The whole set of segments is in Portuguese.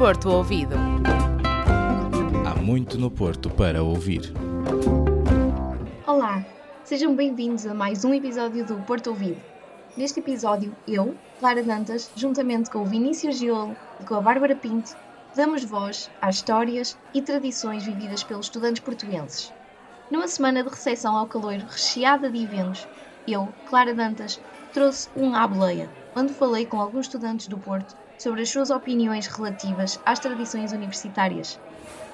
Porto Ouvido. Há muito no Porto para ouvir. Olá, sejam bem-vindos a mais um episódio do Porto Ouvido. Neste episódio, eu, Clara Dantas, juntamente com o Vinícius Giolo e com a Bárbara Pinto, damos voz às histórias e tradições vividas pelos estudantes portugueses. Numa semana de recepção ao calor recheada de eventos, eu, Clara Dantas, trouxe um à boleia, onde falei com alguns estudantes do Porto sobre as suas opiniões relativas às tradições universitárias.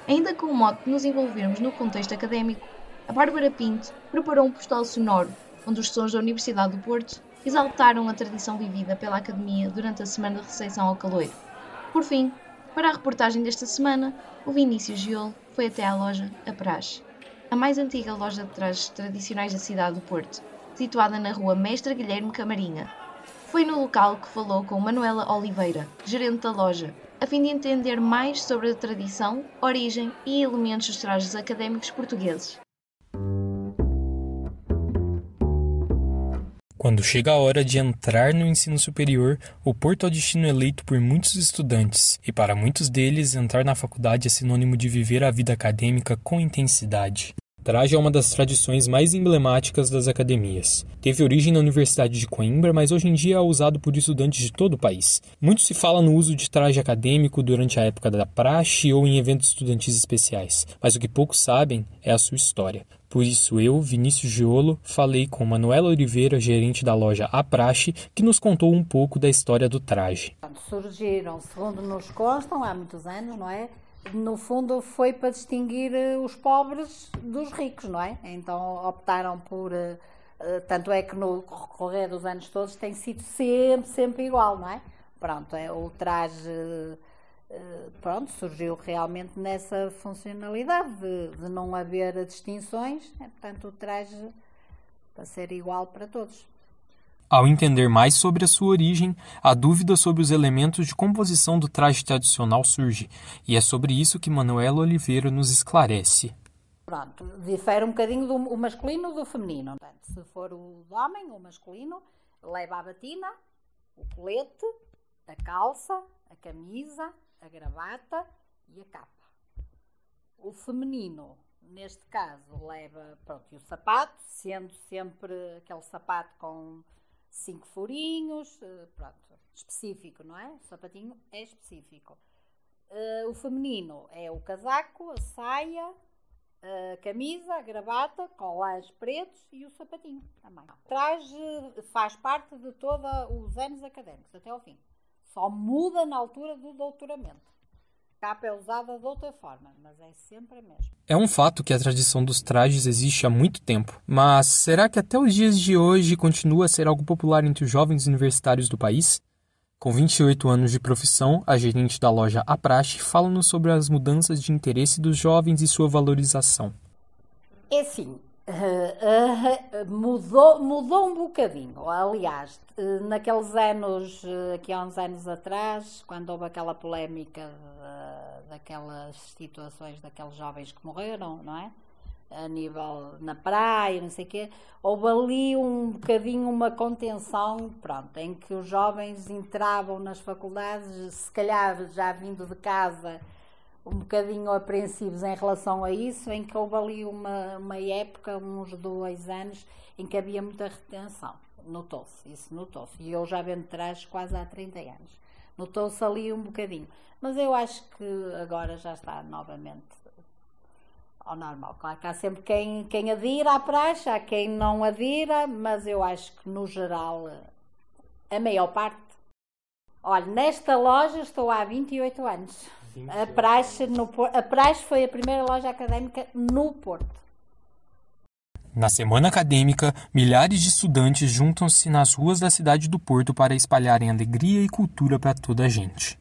Ainda com o modo de nos envolvermos no contexto académico, a Bárbara Pinto preparou um postal sonoro onde os sons da Universidade do Porto exaltaram a tradição vivida pela Academia durante a semana de recepção ao caloiro. Por fim, para a reportagem desta semana, o Vinícius Giolo foi até à loja A Praxe, a mais antiga loja de trajes tradicionais da cidade do Porto, situada na rua Mestre Guilherme Camarinha, foi no local que falou com Manuela Oliveira, gerente da loja, a fim de entender mais sobre a tradição, origem e elementos dos trajes académicos portugueses. Quando chega a hora de entrar no ensino superior, o Porto é o destino eleito por muitos estudantes, e para muitos deles, entrar na faculdade é sinônimo de viver a vida acadêmica com intensidade traje é uma das tradições mais emblemáticas das academias. Teve origem na Universidade de Coimbra, mas hoje em dia é usado por estudantes de todo o país. Muito se fala no uso de traje acadêmico durante a época da praxe ou em eventos estudantis especiais, mas o que poucos sabem é a sua história. Por isso eu, Vinícius Giolo, falei com Manuela Oliveira, gerente da loja A Praxe, que nos contou um pouco da história do traje. Surgiram, segundo nos constam, há muitos anos, não é? No fundo foi para distinguir eh, os pobres dos ricos, não é? Então optaram por. Eh, eh, tanto é que no correr dos anos todos tem sido sempre, sempre igual, não é? Pronto, é, o traje pronto, surgiu realmente nessa funcionalidade de, de não haver distinções, é, portanto o traje para ser igual para todos. Ao entender mais sobre a sua origem, a dúvida sobre os elementos de composição do traje tradicional surge, e é sobre isso que Manuela Oliveira nos esclarece. Pronto, difere um bocadinho do masculino do feminino. Portanto, se for o homem, o masculino, leva a batina, o colete, a calça, a camisa, a gravata e a capa. O feminino, neste caso, leva pronto, o sapato, sendo sempre aquele sapato com cinco furinhos, eh, pronto, específico, não é? O sapatinho é específico. Uh, o feminino é o casaco, a saia, a camisa, a gravata, colãs pretos e o sapatinho também. Traje faz parte de todos os anos académicos, até ao fim. Só muda na altura do doutoramento capa é usada de outra forma, mas é sempre a mesma. É um fato que a tradição dos trajes existe há muito tempo, mas será que até os dias de hoje continua a ser algo popular entre os jovens universitários do país? Com 28 anos de profissão, a gerente da loja Apraxe fala-nos sobre as mudanças de interesse dos jovens e sua valorização. É sim, Uh, uh, mudou, mudou um bocadinho. Aliás, naqueles anos, aqui há uns anos atrás, quando houve aquela polémica daquelas situações daqueles jovens que morreram, não é? A nível na praia, não sei o quê, houve ali um bocadinho uma contenção, pronto, em que os jovens entravam nas faculdades, se calhar já vindo de casa um bocadinho apreensivos em relação a isso, em que houve ali uma, uma época, uns dois anos, em que havia muita retenção. Notou-se, isso notou-se. E eu já venho de trás quase há 30 anos. Notou-se ali um bocadinho. Mas eu acho que agora já está novamente ao normal. Claro que há sempre quem, quem adira à praxe, há quem não adira, mas eu acho que no geral, a maior parte. Olha, nesta loja estou há 28 anos. A Praxe, no, a Praxe foi a primeira loja académica no Porto. Na semana acadêmica, milhares de estudantes juntam-se nas ruas da cidade do Porto para espalharem alegria e cultura para toda a gente.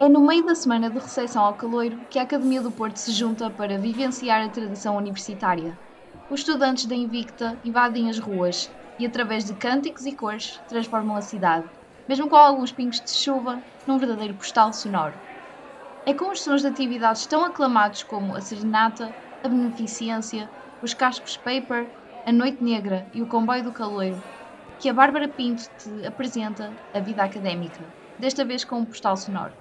É no meio da semana de recepção ao caloiro que a Academia do Porto se junta para vivenciar a tradição universitária. Os estudantes da Invicta invadem as ruas e, através de cânticos e cores, transformam a cidade mesmo com alguns pingos de chuva, num verdadeiro postal sonoro. É com os sons de atividades tão aclamados como a serenata, a beneficência, os cascos paper, a noite negra e o comboio do caloiro, que a Bárbara Pinto te apresenta a vida académica, desta vez com um postal sonoro.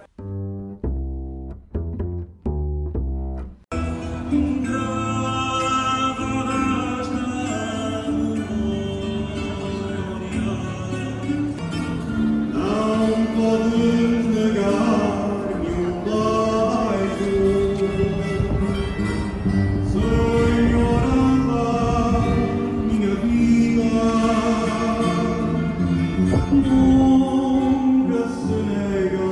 동그랗은 애가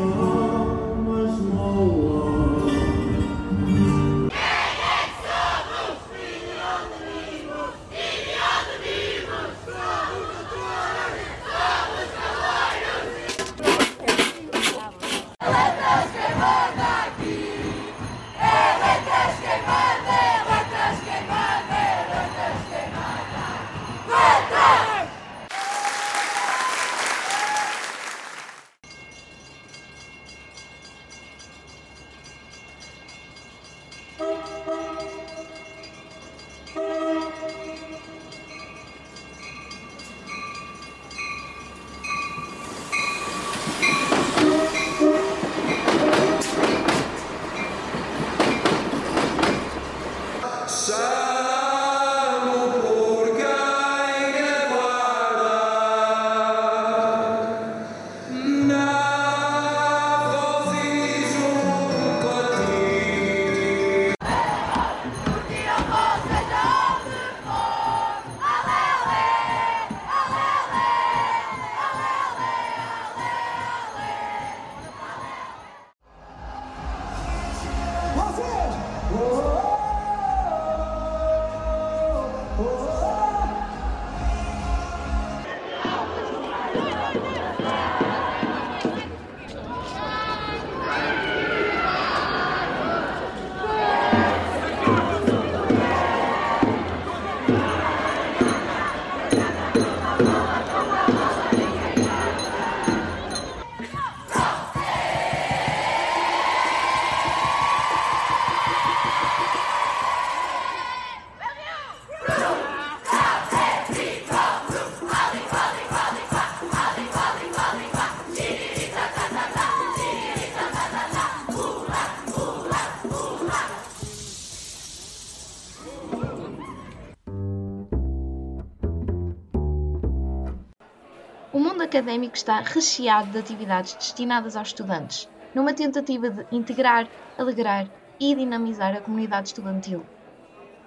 O mundo académico está recheado de atividades destinadas aos estudantes, numa tentativa de integrar, alegrar e dinamizar a comunidade estudantil.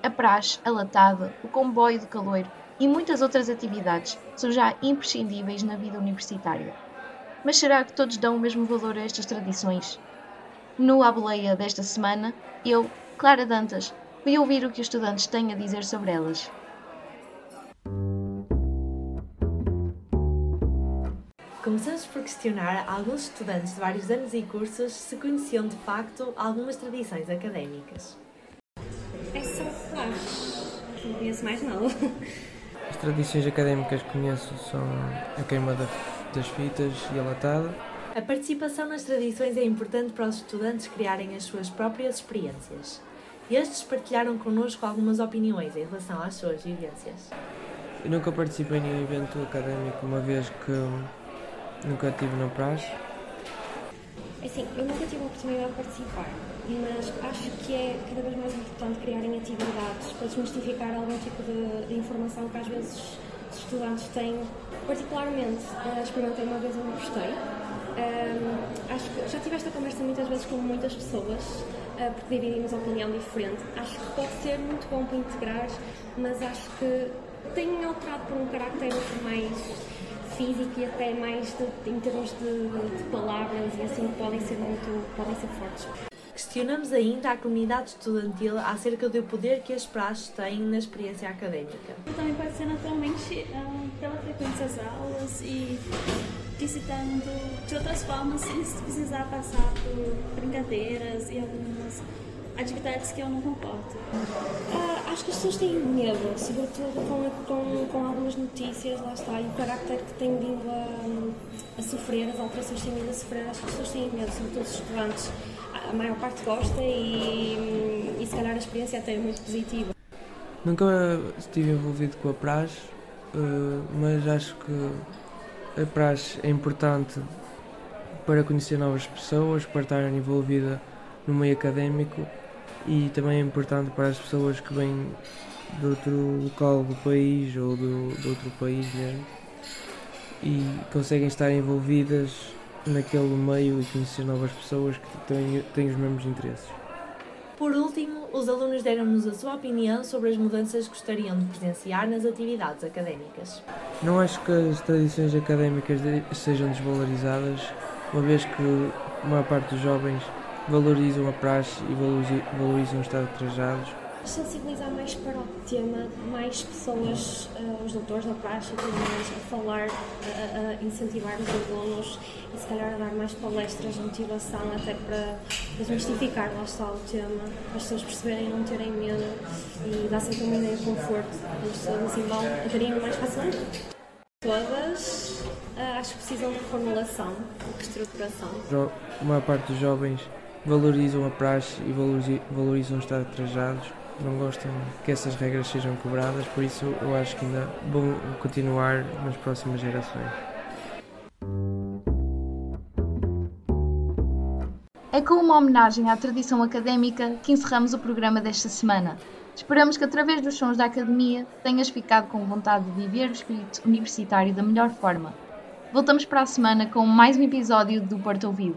A praxe, a latada, o comboio de caloiro e muitas outras atividades são já imprescindíveis na vida universitária. Mas será que todos dão o mesmo valor a estas tradições? No A Boleia desta semana, eu, Clara Dantas, fui ouvir o que os estudantes têm a dizer sobre elas. Começamos por questionar alguns estudantes de vários anos e cursos se conheciam de facto algumas tradições académicas. É só flash. Não conheço mais nada. As tradições académicas que conheço são a queima da- das fitas e a latada. A participação nas tradições é importante para os estudantes criarem as suas próprias experiências. Estes partilharam connosco algumas opiniões em relação às suas vivências. Eu nunca participei em nenhum evento académico, uma vez que nunca estive na praxe. Assim, eu nunca tive a oportunidade de participar, mas acho que é cada vez mais importante criarem atividades para desmistificar algum tipo de, de informação que às vezes os estudantes têm. Particularmente, eh, experimentei uma vez e não gostei. Acho que já tive esta conversa muitas vezes com muitas pessoas, eh, porque dividimos opinião diferente. Acho que pode ser muito bom para integrar, mas acho que tem alterado por um carácter mais físico e até mais de- em termos de, de palavras e assim podem ser muito podem ser fortes. Questionamos ainda a comunidade estudantil acerca do poder que as praxes têm na experiência académica. Também pode ser naturalmente ah, pela frequência às aulas e visitando de outras formas sem precisar passar por brincadeiras e algumas atividades que eu não comporto. Ah, acho que as pessoas têm medo, sobretudo com, com, com algumas notícias, lá está, e o carácter que tem vindo a, a sofrer, as alterações que têm vindo a sofrer, acho que as pessoas têm medo, sobretudo os estudantes. A maior parte gosta e, e se calhar a experiência até é muito positiva. Nunca estive envolvido com a praxe, uh, mas acho que a praxe é importante para conhecer novas pessoas, para estar envolvida no meio académico e também é importante para as pessoas que vêm de outro local do país ou do, de outro país mesmo e conseguem estar envolvidas naquele meio e conhecer novas pessoas que têm, têm os mesmos interesses. Por último, os alunos deram-nos a sua opinião sobre as mudanças que gostariam de presenciar nas atividades académicas. Não acho que as tradições académicas sejam desvalorizadas, uma vez que a maior parte dos jovens valorizam a praxe e valorizam o estado de trajados sensibilizar mais para o tema, mais pessoas, uh, os doutores da praxe e tudo mais, a falar, a, a, incentivar os alunos e se calhar a dar mais palestras de motivação até para desmistificar lá está o tema, as pessoas perceberem não terem medo e dar sempre uma ideia de conforto, as pessoas assim vão aderindo mais facilmente. Todas uh, acho que precisam de reformulação, de reestruturação. A maior parte dos jovens valorizam a praxe e valorizam estar trajados não gostam que essas regras sejam cobradas, por isso eu acho que ainda vão continuar nas próximas gerações. É com uma homenagem à tradição académica que encerramos o programa desta semana. Esperamos que, através dos sons da academia, tenhas ficado com vontade de viver o espírito universitário da melhor forma. Voltamos para a semana com mais um episódio do Porto Ouvido.